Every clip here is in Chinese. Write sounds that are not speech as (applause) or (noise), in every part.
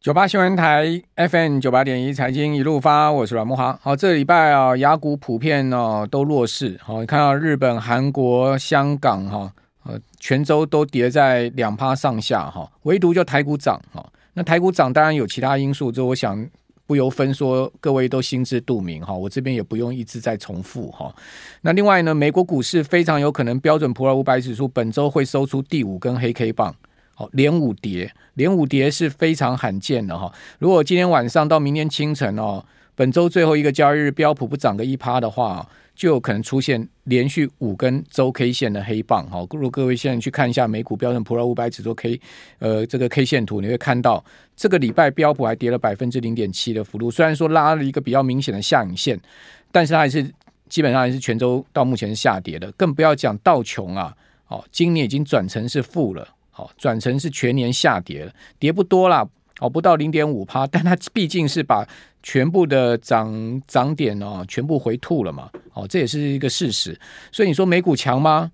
九八新闻台 FM 九八点一财经一路发，我是阮慕驊。好，这礼拜啊，雅股普遍哦都弱势。好，你看到日本、韩国、香港哈，呃，全州都跌在两趴上下哈，唯独就台股涨哈。那台股涨当然有其他因素，就我想不由分说，各位都心知肚明哈。我这边也不用一直在重复哈。那另外呢，美国股市非常有可能标准普尔五百指数本周会收出第五根黑 K 棒。连五跌，连五跌是非常罕见的哈。如果今天晚上到明天清晨哦，本周最后一个交易日标普不涨个一趴的话，就有可能出现连续五根周 K 线的黑棒哈。如果各位现在去看一下美股标准普尔五百指数 K，呃，这个 K 线图，你会看到这个礼拜标普还跌了百分之零点七的幅度。虽然说拉了一个比较明显的下影线，但是它还是基本上还是全周到目前下跌的。更不要讲道琼啊，哦，今年已经转成是负了。好转成是全年下跌了，跌不多啦，哦，不到零点五趴，但它毕竟是把全部的涨涨点哦全部回吐了嘛，哦，这也是一个事实。所以你说美股强吗？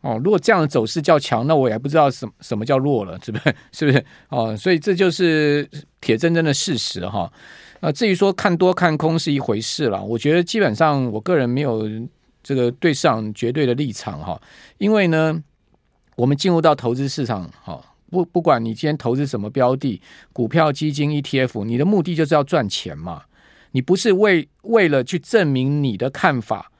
哦，如果这样的走势叫强，那我也不知道什么什么叫弱了，是不是？(laughs) 是不是？哦，所以这就是铁铮铮的事实哈。啊，至于说看多看空是一回事了，我觉得基本上我个人没有这个对上绝对的立场哈，因为呢。我们进入到投资市场，哈，不不管你今天投资什么标的，股票、基金、ETF，你的目的就是要赚钱嘛。你不是为为了去证明你的看法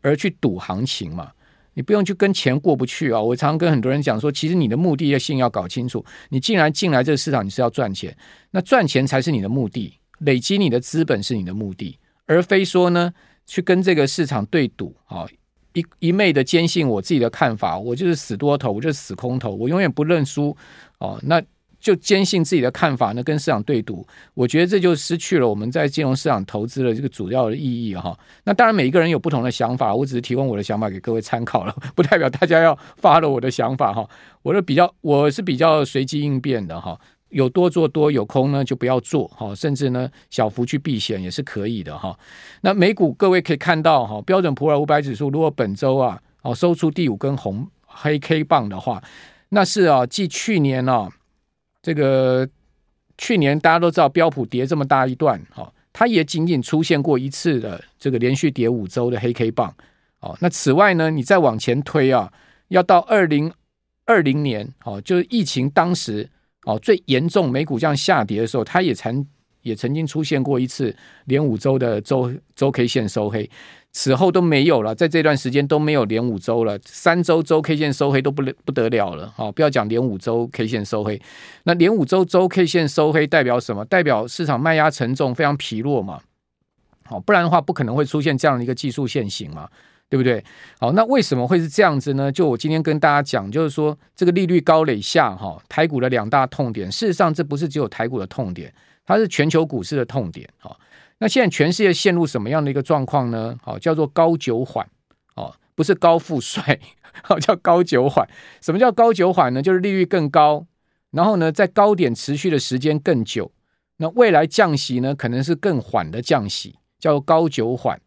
而去赌行情嘛？你不用去跟钱过不去啊。我常常跟很多人讲说，其实你的目的性要搞清楚。你既然进来这个市场，你是要赚钱，那赚钱才是你的目的，累积你的资本是你的目的，而非说呢去跟这个市场对赌啊。一一昧的坚信我自己的看法，我就是死多头，我就是死空头，我永远不认输哦。那就坚信自己的看法呢，跟市场对赌，我觉得这就失去了我们在金融市场投资的这个主要的意义哈。那当然，每一个人有不同的想法，我只是提供我的想法给各位参考了，不代表大家要发了我的想法哈。我是比较，我是比较随机应变的哈。有多做多，有空呢就不要做哈，甚至呢小幅去避险也是可以的哈。那美股各位可以看到哈，标准普尔五百指数如果本周啊哦收出第五根红黑 K 棒的话，那是啊继去年啊这个去年大家都知道标普跌这么大一段哈，它也仅仅出现过一次的这个连续跌五周的黑 K 棒哦。那此外呢，你再往前推啊，要到二零二零年哦，就是疫情当时。哦，最严重美股这样下跌的时候，它也曾也曾经出现过一次连五周的周周 K 线收黑，此后都没有了，在这段时间都没有连五周了，三周周 K 线收黑都不不得了了。哦，不要讲连五周 K 线收黑，那连五周周 K 线收黑代表什么？代表市场卖压沉重，非常疲弱嘛。好，不然的话不可能会出现这样的一个技术线型嘛。对不对？好，那为什么会是这样子呢？就我今天跟大家讲，就是说这个利率高垒下，哈，台股的两大痛点。事实上，这不是只有台股的痛点，它是全球股市的痛点。哈，那现在全世界陷入什么样的一个状况呢？好，叫做高久缓，哦，不是高富帅，好，叫高久缓。什么叫高久缓呢？就是利率更高，然后呢，在高点持续的时间更久。那未来降息呢，可能是更缓的降息，叫高久缓。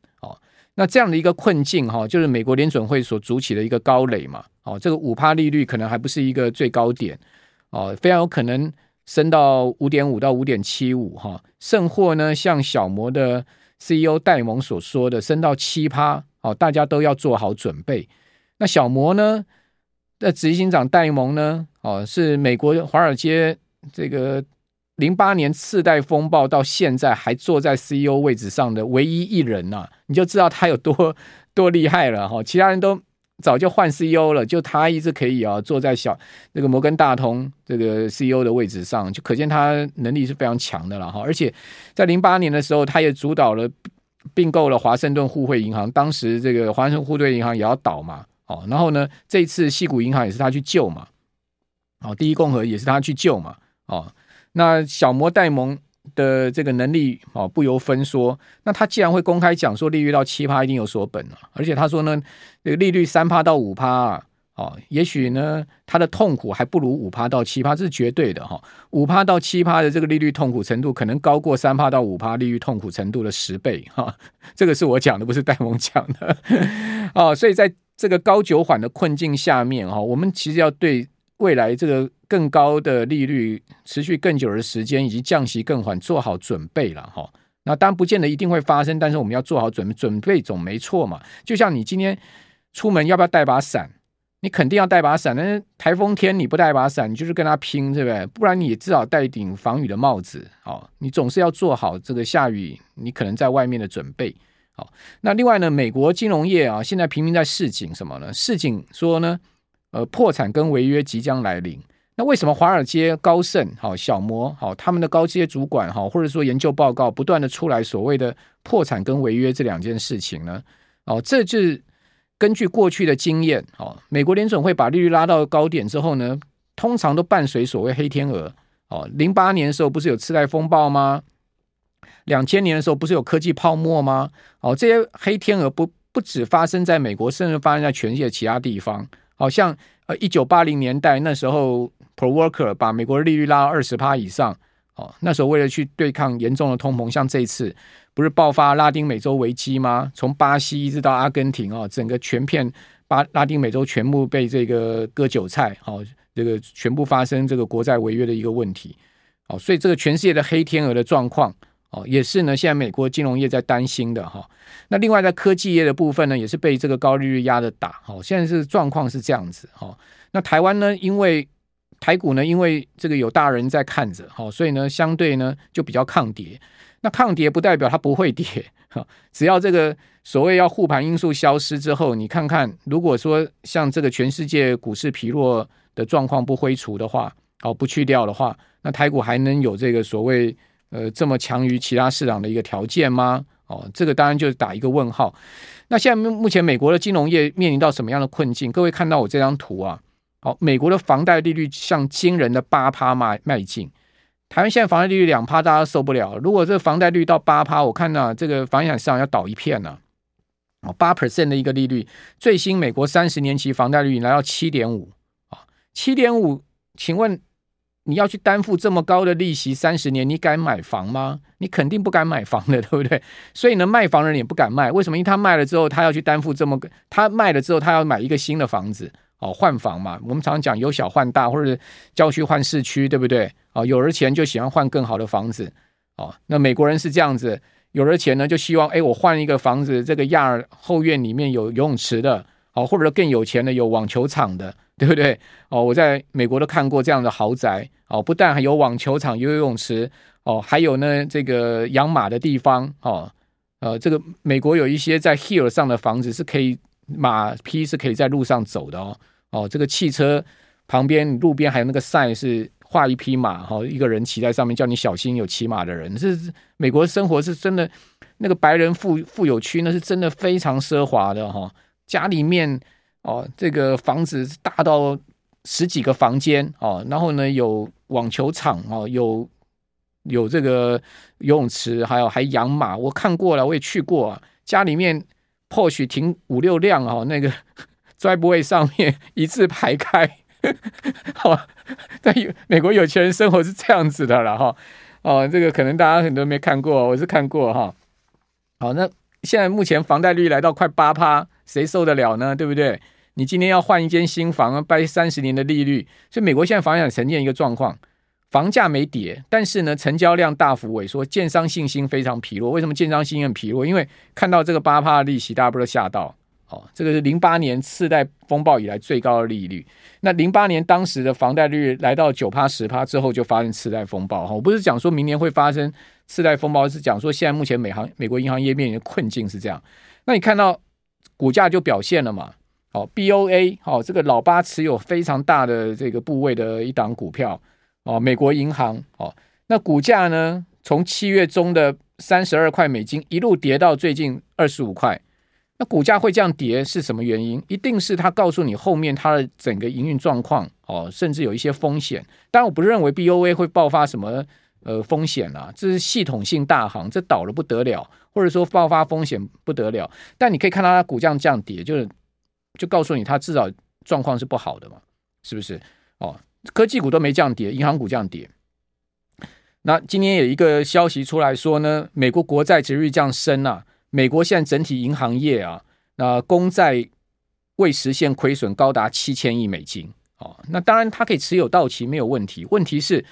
那这样的一个困境哈，就是美国联准会所筑起的一个高垒嘛，哦，这个五趴利率可能还不是一个最高点，哦，非常有可能升到五点五到五点七五哈，甚或呢，像小摩的 CEO 戴蒙所说的，升到七趴，哦，大家都要做好准备。那小摩呢的执行长戴蒙呢，哦，是美国华尔街这个。零八年次贷风暴到现在还坐在 CEO 位置上的唯一一人呐、啊，你就知道他有多多厉害了哈。其他人都早就换 CEO 了，就他一直可以啊坐在小那个摩根大通这个 CEO 的位置上，就可见他能力是非常强的了哈。而且在零八年的时候，他也主导了并购了华盛顿互惠银行，当时这个华盛顿互惠银行也要倒嘛，哦，然后呢，这次西谷银行也是他去救嘛，哦，第一共和也是他去救嘛，哦。那小摩戴蒙的这个能力哦，不由分说。那他既然会公开讲说利率到七趴一定有所本了，而且他说呢，这个利率三趴到五趴啊，哦，也许呢他的痛苦还不如五趴到七趴，这是绝对的哈。五趴到七趴的这个利率痛苦程度，可能高过三趴到五趴利率痛苦程度的十倍哈。这个是我讲的，不是戴蒙讲的 (laughs) 哦。所以在这个高久缓的困境下面哈，我们其实要对。未来这个更高的利率持续更久的时间，以及降息更缓做好准备了哈。那当然不见得一定会发生，但是我们要做好准备，准备总没错嘛。就像你今天出门要不要带把伞？你肯定要带把伞，但是台风天你不带把伞，你就是跟他拼，对不对？不然你至少带一顶防雨的帽子，哦，你总是要做好这个下雨你可能在外面的准备。好，那另外呢，美国金融业啊，现在频频在示警什么呢？示警说呢，呃，破产跟违约即将来临。那为什么华尔街、高盛、好小摩、好他们的高阶主管哈，或者说研究报告不断的出来所谓的破产跟违约这两件事情呢？哦，这就是。根据过去的经验，哦，美国联准会把利率拉到高点之后呢，通常都伴随所谓黑天鹅。哦，零八年的时候不是有次贷风暴吗？两千年的时候不是有科技泡沫吗？哦，这些黑天鹅不不只发生在美国，甚至发生在全世界其他地方。好像呃，一九八零年代那时候，Pro Worker 把美国利率拉到二十趴以上。哦，那时候为了去对抗严重的通膨，像这一次。不是爆发拉丁美洲危机吗？从巴西一直到阿根廷啊，整个全片巴拉丁美洲全部被这个割韭菜，好，这个全部发生这个国债违约的一个问题，好，所以这个全世界的黑天鹅的状况，哦，也是呢，现在美国金融业在担心的哈。那另外在科技业的部分呢，也是被这个高利率压着打，好，现在是状况是这样子哈。那台湾呢，因为台股呢，因为这个有大人在看着，好，所以呢，相对呢就比较抗跌。那抗跌不代表它不会跌，哈只要这个所谓要护盘因素消失之后，你看看，如果说像这个全世界股市疲弱的状况不挥除的话，哦，不去掉的话，那台股还能有这个所谓呃这么强于其他市场的一个条件吗？哦，这个当然就是打一个问号。那现在目前美国的金融业面临到什么样的困境？各位看到我这张图啊，好，美国的房贷利率向惊人的八趴迈迈进。台湾现在房贷利率两趴，大家受不了。如果这房贷率到八趴，我看到，这个房地产市场要倒一片了。哦，八 percent 的一个利率，最新美国三十年期房贷利率来到七点五啊，七点五，请问你要去担负这么高的利息三十年，你敢买房吗？你肯定不敢买房的，(laughs) 对不对？所以呢，卖房人也不敢卖。为什么？因为他卖了之后，他要去担负这么个，他卖了之后，他要买一个新的房子。哦，换房嘛，我们常常讲由小换大，或者郊区换市区，对不对？哦，有了钱就喜欢换更好的房子。哦，那美国人是这样子，有了钱呢，就希望，哎，我换一个房子，这个亚后院里面有游泳池的，哦，或者更有钱的有网球场的，对不对？哦，我在美国都看过这样的豪宅。哦，不但还有网球场、游泳池，哦，还有呢这个养马的地方。哦，呃，这个美国有一些在 hill 上的房子是可以马匹是可以在路上走的哦。哦，这个汽车旁边路边还有那个 sign 是画一匹马，哈，一个人骑在上面，叫你小心有骑马的人。是美国生活是真的，那个白人富富有区那是真的非常奢华的哈。家里面哦，这个房子大到十几个房间哦，然后呢有网球场哦，有有这个游泳池，还有还养马。我看过了，我也去过啊。家里面 Porsche 停五六辆哦，那个。(laughs) Driveway 上面一字排开，好，在美国有钱人生活是这样子的了哈。哦，这个可能大家很多没看过，我是看过哈。好，那现在目前房贷率来到快八趴，谁受得了呢？对不对？你今天要换一间新房，掰三十年的利率，所以美国现在房地产呈现一个状况，房价没跌，但是呢，成交量大幅萎缩，建商信心非常疲弱。为什么建商信心很疲弱？因为看到这个八趴的利息，大家不都吓到？哦，这个是零八年次贷风暴以来最高的利率。那零八年当时的房贷率来到九趴十趴之后，就发生次贷风暴。哈，我不是讲说明年会发生次贷风暴，是讲说现在目前美行美国银行业面临的困境是这样。那你看到股价就表现了嘛？好，BOA，好，这个老八持有非常大的这个部位的一档股票。哦，美国银行，哦，那股价呢，从七月中的三十二块美金一路跌到最近二十五块。那股价会这样跌是什么原因？一定是他告诉你后面它的整个营运状况哦，甚至有一些风险。但，我不认为 BOA 会爆发什么呃风险啦，这是系统性大行，这倒了不得了，或者说爆发风险不得了。但你可以看到它股价这样跌，就是就告诉你它至少状况是不好的嘛，是不是？哦，科技股都没降跌，银行股降跌。那今天有一个消息出来说呢，美国国债值率这样升啊。美国现在整体银行业啊，那公债未实现亏损高达七千亿美金哦，那当然它可以持有到期没有问题。问题是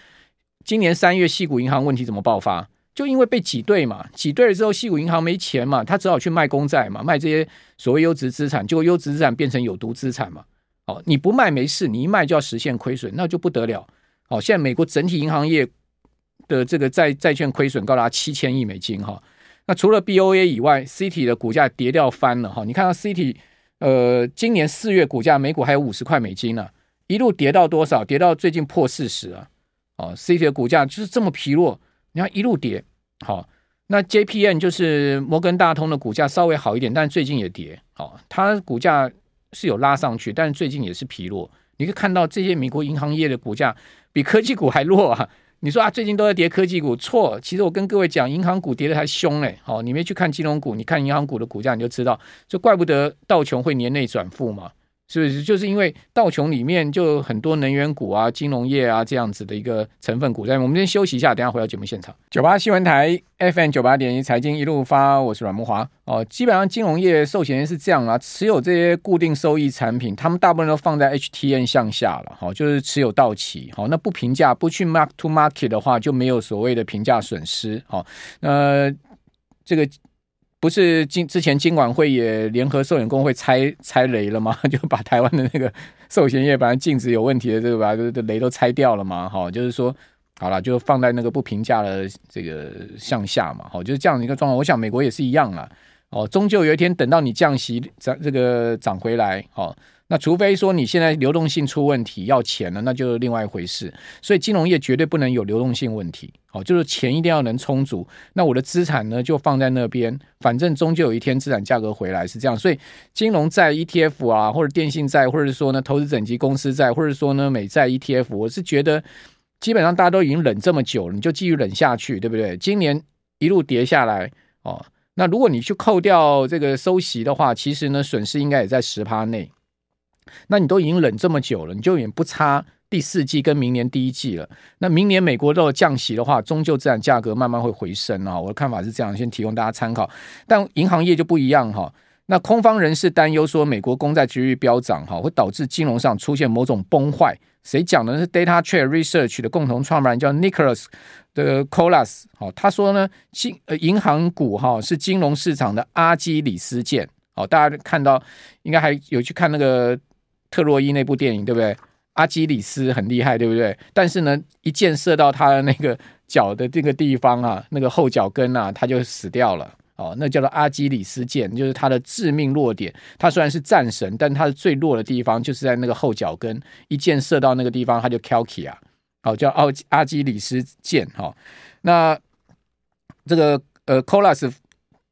今年三月矽谷银行问题怎么爆发？就因为被挤兑嘛，挤兑了之后，矽谷银行没钱嘛，他只好去卖公债嘛，卖这些所谓优质资产，结果优质资产变成有毒资产嘛。哦，你不卖没事，你一卖就要实现亏损，那就不得了。哦，现在美国整体银行业的这个债债券亏损高达七千亿美金哈。那除了 BOA 以外，Citi 的股价跌掉翻了哈。你看到 Citi，呃，今年四月股价每股还有五十块美金呢，一路跌到多少？跌到最近破四十啊。哦，C 股的股价就是这么疲弱，你看一路跌。好，那 JPM 就是摩根大通的股价稍微好一点，但是最近也跌。好，它股价是有拉上去，但是最近也是疲弱。你可以看到这些美国银行业的股价比科技股还弱啊！你说啊，最近都在跌科技股，错。其实我跟各位讲，银行股跌的还凶嘞。好，你没去看金融股，你看银行股的股价，你就知道，就怪不得道琼会年内转负嘛。是不是就是因为道琼里面就很多能源股啊、金融业啊这样子的一个成分股在？我们先休息一下，等下回到节目现场。九八新闻台 FM 九八点一财经一路发，我是阮慕华哦。基本上金融业寿险是这样啊，持有这些固定收益产品，他们大部分都放在 HTN 向下了，好，就是持有到期，好，那不评价不去 mark to market 的话，就没有所谓的评价损失，好，呃，这个。不是金之前金管会也联合寿险工会拆拆雷了吗？(laughs) 就把台湾的那个寿险业，本来净值有问题的这个把这个雷都拆掉了嘛？哈，就是说好了，就放在那个不评价的这个向下嘛。好，就是这样的一个状况。我想美国也是一样啊。哦，终究有一天等到你降息涨这个涨回来，哦。那除非说你现在流动性出问题要钱了，那就是另外一回事。所以金融业绝对不能有流动性问题，好，就是钱一定要能充足。那我的资产呢就放在那边，反正终究有一天资产价格回来是这样。所以金融债 ETF 啊，或者电信债，或者说呢投资等级公司债，或者说呢美债 ETF，我是觉得基本上大家都已经忍这么久了，你就继续忍下去，对不对？今年一路跌下来哦，那如果你去扣掉这个收息的话，其实呢损失应该也在十趴内。那你都已经忍这么久了，你就也不差第四季跟明年第一季了。那明年美国都降息的话，终究资产价格慢慢会回升啊。我的看法是这样，先提供大家参考。但银行业就不一样哈。那空方人士担忧说，美国公债殖利率飙涨哈，会导致金融上出现某种崩坏。谁讲的？是 DataTrade Research 的共同创办人叫 Nicholas 的 Colas。好，他说呢，金呃银行股哈是金融市场的阿基里斯腱。好，大家看到应该还有去看那个。特洛伊那部电影对不对？阿基里斯很厉害对不对？但是呢，一箭射到他的那个脚的这个地方啊，那个后脚跟啊，他就死掉了。哦，那叫做阿基里斯腱，就是他的致命弱点。他虽然是战神，但他的最弱的地方就是在那个后脚跟，一箭射到那个地方，他就 KELKI 啊，好叫奥阿基里斯腱。哈、哦，那这个呃 Colas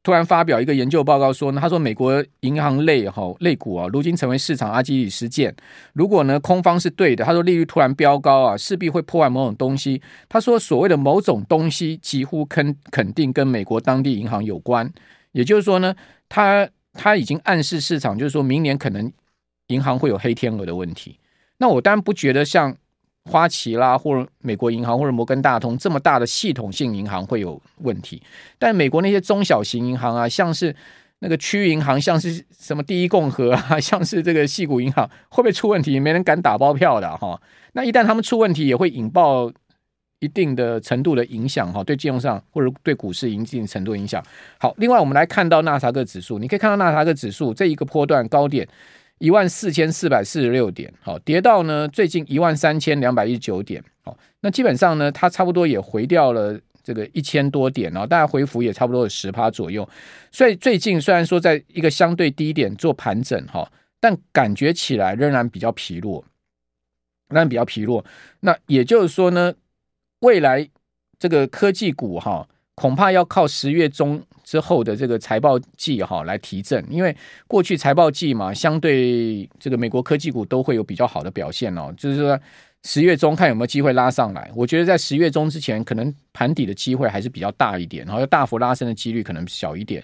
突然发表一个研究报告说呢，他说美国银行类哈类股啊，如今成为市场阿基里斯腱。如果呢空方是对的，他说利率突然飙高啊，势必会破坏某种东西。他说所谓的某种东西几乎肯肯定跟美国当地银行有关。也就是说呢，他他已经暗示市场，就是说明年可能银行会有黑天鹅的问题。那我当然不觉得像。花旗啦，或者美国银行，或者摩根大通这么大的系统性银行会有问题，但美国那些中小型银行啊，像是那个区域银行，像是什么第一共和啊，像是这个矽谷银行，会不会出问题？没人敢打包票的哈。那一旦他们出问题，也会引爆一定的程度的影响哈，对金融上或者对股市一定程度影响。好，另外我们来看到纳斯克指数，你可以看到纳斯克指数这一个波段高点。一万四千四百四十六点，好，跌到呢最近一万三千两百一十九点，好，那基本上呢，它差不多也回掉了这个一千多点，然后大概回幅也差不多有十趴左右，所以最近虽然说在一个相对低点做盘整哈，但感觉起来仍然比较疲弱，仍然比较疲弱。那也就是说呢，未来这个科技股哈，恐怕要靠十月中。之后的这个财报季哈来提振，因为过去财报季嘛，相对这个美国科技股都会有比较好的表现哦。就是说十月中看有没有机会拉上来，我觉得在十月中之前，可能盘底的机会还是比较大一点，然后要大幅拉升的几率可能小一点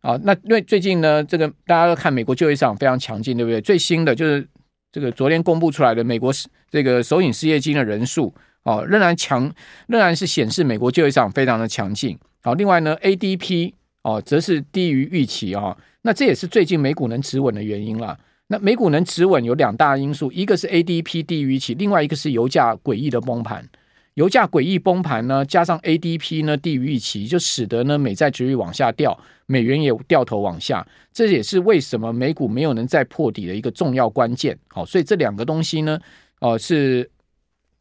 啊。那因为最近呢，这个大家都看美国就业市场非常强劲，对不对？最新的就是这个昨天公布出来的美国这个首影失业金的人数哦，仍然强，仍然是显示美国就业市场非常的强劲。好，另外呢，ADP 哦，则是低于预期啊、哦，那这也是最近美股能止稳的原因啦。那美股能止稳有两大因素，一个是 ADP 低于预期，另外一个是油价诡异的崩盘。油价诡异崩盘呢，加上 ADP 呢低于预期，就使得呢美债殖率往下掉，美元也掉头往下。这也是为什么美股没有能再破底的一个重要关键。好，所以这两个东西呢，哦、是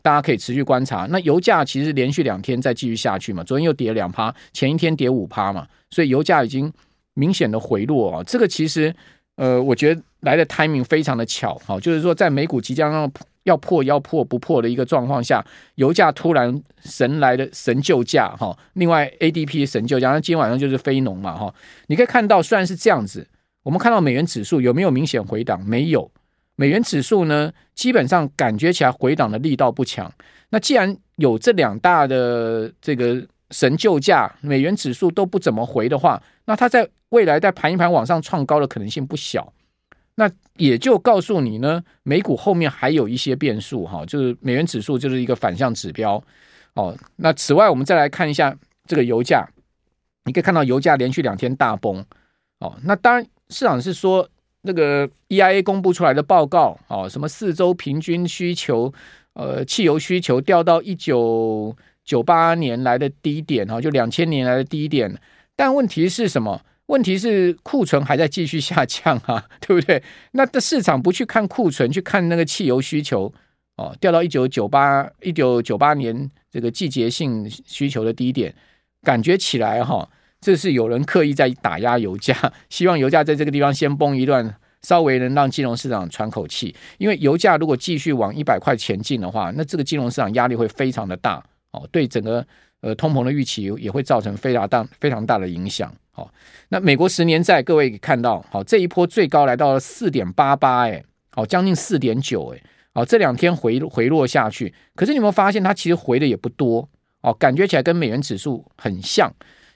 大家可以持续观察。那油价其实连续两天再继续下去嘛，昨天又跌了两趴，前一天跌五趴嘛，所以油价已经明显的回落啊。这个其实呃，我觉得来的 timing 非常的巧，好，就是说在美股即将要。要破要破不破的一个状况下，油价突然神来的神救驾哈，另外 ADP 神救驾，那今天晚上就是非农嘛哈，你可以看到虽然是这样子，我们看到美元指数有没有明显回档？没有，美元指数呢基本上感觉起来回档的力道不强。那既然有这两大的这个神救驾，美元指数都不怎么回的话，那它在未来再盘一盘往上创高的可能性不小。那也就告诉你呢，美股后面还有一些变数哈，就是美元指数就是一个反向指标哦。那此外，我们再来看一下这个油价，你可以看到油价连续两天大崩哦。那当然，市场是说那个 EIA 公布出来的报告哦，什么四周平均需求，呃，汽油需求掉到一九九八年来的低点哈，就两千年来的低点。但问题是什么？问题是库存还在继续下降啊，(laughs) 对不对？那的市场不去看库存，去看那个汽油需求哦，掉到一九九八一九九八年这个季节性需求的低点，感觉起来哈，这是有人刻意在打压油价，(laughs) 希望油价在这个地方先崩一段，稍微能让金融市场喘口气。因为油价如果继续往一百块前进的话，那这个金融市场压力会非常的大哦，对整个呃通膨的预期也会造成非常大非常大的影响。好，那美国十年债，各位看到，好，这一波最高来到了四点八八，哎，好，将近四点九，哎，好，这两天回回落下去，可是你有没有发现，它其实回的也不多，哦，感觉起来跟美元指数很像，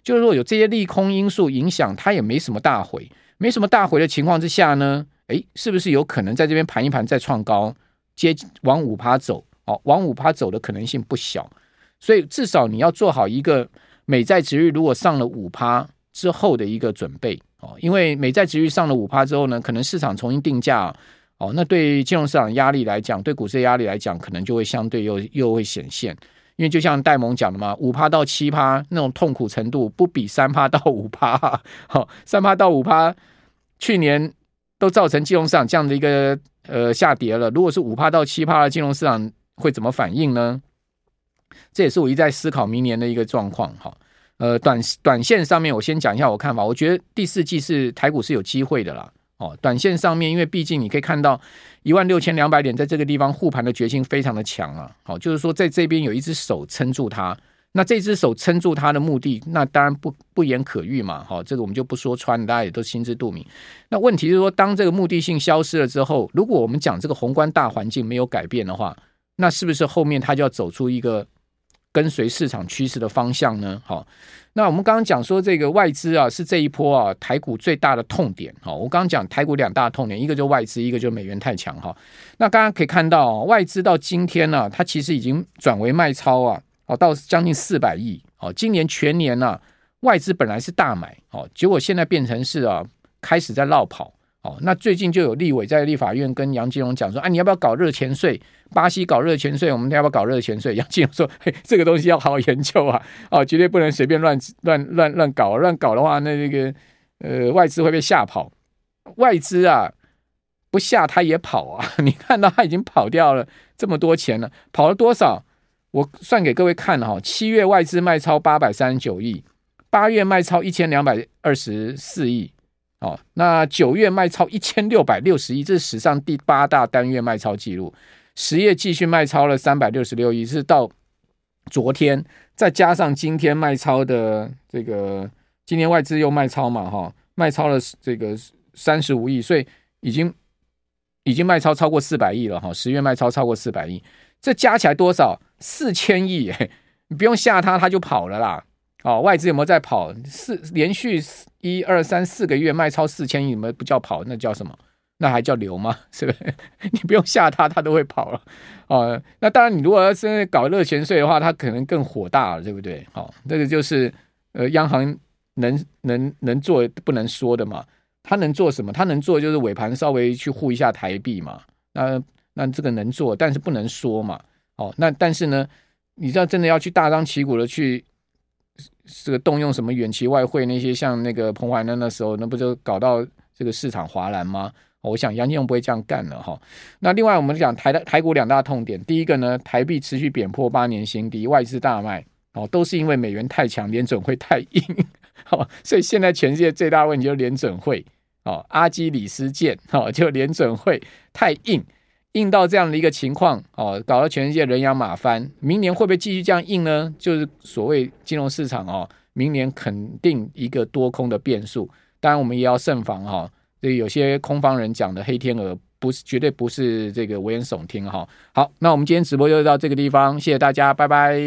就是说有这些利空因素影响，它也没什么大回，没什么大回的情况之下呢，诶，是不是有可能在这边盘一盘再创高，接往五趴走，哦，往五趴走的可能性不小，所以至少你要做好一个美债殖率如果上了五趴。之后的一个准备哦，因为美债殖率上了五趴之后呢，可能市场重新定价哦，那对金融市场压力来讲，对股市的压力来讲，可能就会相对又又会显现。因为就像戴蒙讲的嘛，五趴到七趴那种痛苦程度，不比三趴到五趴好，三趴到五趴，去年都造成金融市场这样的一个呃下跌了。如果是五趴到七趴的金融市场会怎么反应呢？这也是我一再思考明年的一个状况哈。呃，短短线上面，我先讲一下我看法。我觉得第四季是台股是有机会的啦。哦，短线上面，因为毕竟你可以看到一万六千两百点在这个地方护盘的决心非常的强啊。好，就是说在这边有一只手撑住它。那这只手撑住它的目的，那当然不不言可喻嘛。好，这个我们就不说穿，大家也都心知肚明。那问题是说，当这个目的性消失了之后，如果我们讲这个宏观大环境没有改变的话，那是不是后面它就要走出一个？跟随市场趋势的方向呢？好，那我们刚刚讲说这个外资啊，是这一波啊台股最大的痛点。好，我刚刚讲台股两大痛点，一个就外资，一个就美元太强。哈，那大家可以看到外资到今天呢，它其实已经转为卖超啊，哦，到将近四百亿。哦，今年全年呢，外资本来是大买，哦，结果现在变成是啊，开始在落跑。哦，那最近就有立委在立法院跟杨金龙讲说，啊，你要不要搞热钱税？巴西搞热钱税，我们要不要搞热钱税？杨金龙说，嘿，这个东西要好好研究啊，哦，绝对不能随便乱乱乱乱搞，乱搞的话，那那个呃外资会被吓跑。外资啊，不吓他也跑啊，(laughs) 你看到他已经跑掉了这么多钱了，跑了多少？我算给各位看哈，七月外资卖超八百三十九亿，八月卖超一千两百二十四亿。哦，那九月卖超一千六百六十亿，这是史上第八大单月卖超记录。十月继续卖超了三百六十六亿，是到昨天再加上今天卖超的这个，今天外资又卖超嘛，哈，卖超了这个三十五亿，所以已经已经卖超超过四百亿了，哈，十月卖超超过四百亿，这加起来多少？四千亿，你不用吓他，他就跑了啦。哦，外资有没有在跑？四连续一二三四个月卖超四千亿，你们不叫跑，那叫什么？那还叫流吗？(laughs) 是不是？(laughs) 你不用吓他，他都会跑了。哦，那当然，你如果要是搞热钱税的话，他可能更火大了，对不对？好、哦，这个就是呃，央行能能能做不能说的嘛。他能做什么？他能做就是尾盘稍微去护一下台币嘛。那那这个能做，但是不能说嘛。哦，那但是呢，你知道真的要去大张旗鼓的去这个动用什么远期外汇那些，像那个彭淮南那时候，那不就搞到这个市场哗然吗？我想杨金龙不会这样干了哈。那另外我们讲台的台股两大痛点，第一个呢，台币持续贬破八年新低，外资大卖哦，都是因为美元太强，联准会太硬。好，(laughs) 所以现在全世界最大的问题就是联准会哦，阿基里斯腱哦，就联准会太硬，印到这样的一个情况哦，搞得全世界人仰马翻。明年会不会继续这样印呢？就是所谓金融市场哦，明年肯定一个多空的变数。当然，我们也要慎防哈。这有些空方人讲的黑天鹅，不是绝对不是这个危言耸听哈。好，那我们今天直播就到这个地方，谢谢大家，拜拜。